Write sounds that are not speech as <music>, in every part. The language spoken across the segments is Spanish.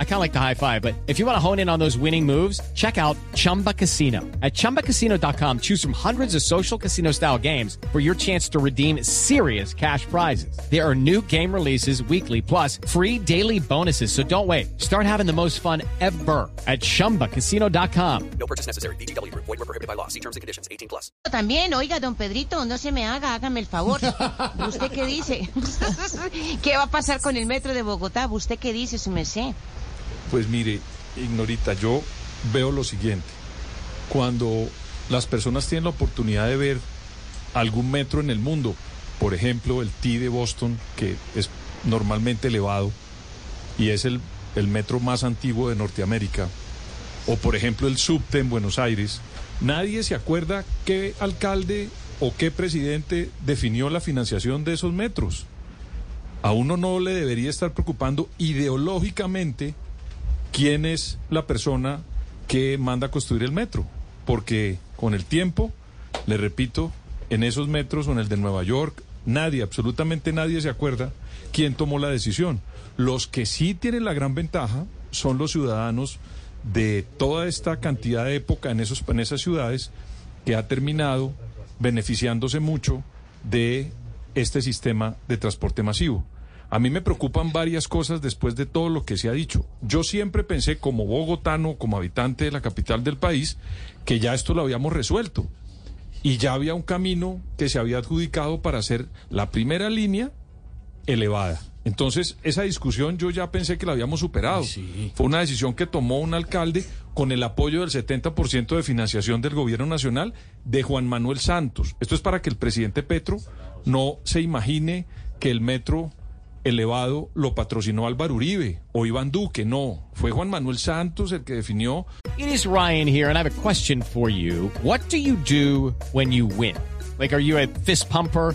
I kind of like the high five, but if you want to hone in on those winning moves, check out Chumba Casino. At ChumbaCasino.com, choose from hundreds of social casino style games for your chance to redeem serious cash prizes. There are new game releases weekly, plus free daily bonuses. So don't wait. Start having the most fun ever at ChumbaCasino.com. No purchase necessary. BGW. Void were prohibited by law. See terms and conditions. 18 plus. También, oiga, don Pedrito, no se me haga, hágame el favor. <laughs> ¿Usted qué dice? <laughs> ¿Qué va a pasar con el metro de Bogotá? ¿Usted qué dice, su merced? Pues mire, Ignorita, yo veo lo siguiente. Cuando las personas tienen la oportunidad de ver algún metro en el mundo, por ejemplo, el T de Boston, que es normalmente elevado y es el, el metro más antiguo de Norteamérica, o por ejemplo el subte en Buenos Aires, nadie se acuerda qué alcalde o qué presidente definió la financiación de esos metros. A uno no le debería estar preocupando ideológicamente quién es la persona que manda a construir el metro, porque con el tiempo, le repito, en esos metros o en el de Nueva York, nadie, absolutamente nadie se acuerda quién tomó la decisión. Los que sí tienen la gran ventaja son los ciudadanos de toda esta cantidad de época en, esos, en esas ciudades que ha terminado beneficiándose mucho de este sistema de transporte masivo. A mí me preocupan varias cosas después de todo lo que se ha dicho. Yo siempre pensé, como bogotano, como habitante de la capital del país, que ya esto lo habíamos resuelto. Y ya había un camino que se había adjudicado para hacer la primera línea elevada. Entonces, esa discusión yo ya pensé que la habíamos superado. Fue una decisión que tomó un alcalde con el apoyo del 70% de financiación del gobierno nacional de Juan Manuel Santos. Esto es para que el presidente Petro no se imagine que el metro elevado lo patrocinó Álvaro Uribe o Iván Duque. No, fue Juan Manuel Santos el que definió. It is Ryan here, and I have a question for you. What do you do when you win? Like, are you a fist pumper?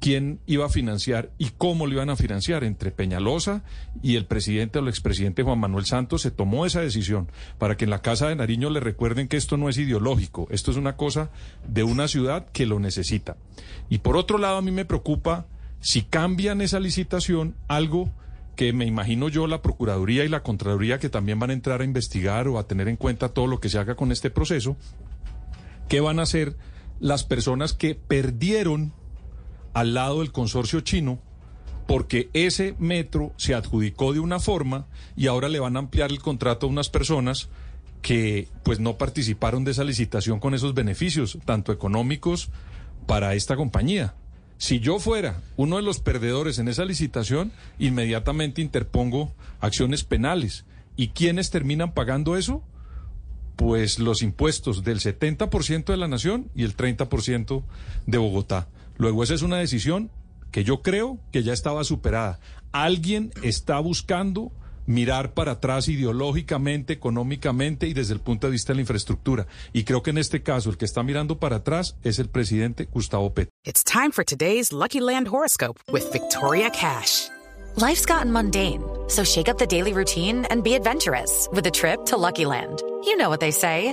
quién iba a financiar y cómo lo iban a financiar entre Peñalosa y el presidente o el expresidente Juan Manuel Santos se tomó esa decisión para que en la Casa de Nariño le recuerden que esto no es ideológico, esto es una cosa de una ciudad que lo necesita. Y por otro lado a mí me preocupa si cambian esa licitación algo que me imagino yo la Procuraduría y la Contraloría que también van a entrar a investigar o a tener en cuenta todo lo que se haga con este proceso, ¿qué van a hacer las personas que perdieron al lado del consorcio chino porque ese metro se adjudicó de una forma y ahora le van a ampliar el contrato a unas personas que pues no participaron de esa licitación con esos beneficios, tanto económicos para esta compañía. Si yo fuera uno de los perdedores en esa licitación, inmediatamente interpongo acciones penales. ¿Y quiénes terminan pagando eso? pues los impuestos del 70% de la nación y el 30% de Bogotá. Luego esa es una decisión que yo creo que ya estaba superada. Alguien está buscando mirar para atrás ideológicamente, económicamente y desde el punto de vista de la infraestructura. Y creo que en este caso el que está mirando para atrás es el presidente Gustavo Petro. It's time for today's Lucky Land horoscope with Victoria Cash. Life's gotten mundane, so shake up the daily routine and be adventurous with a trip to Lucky Land. You know what they say.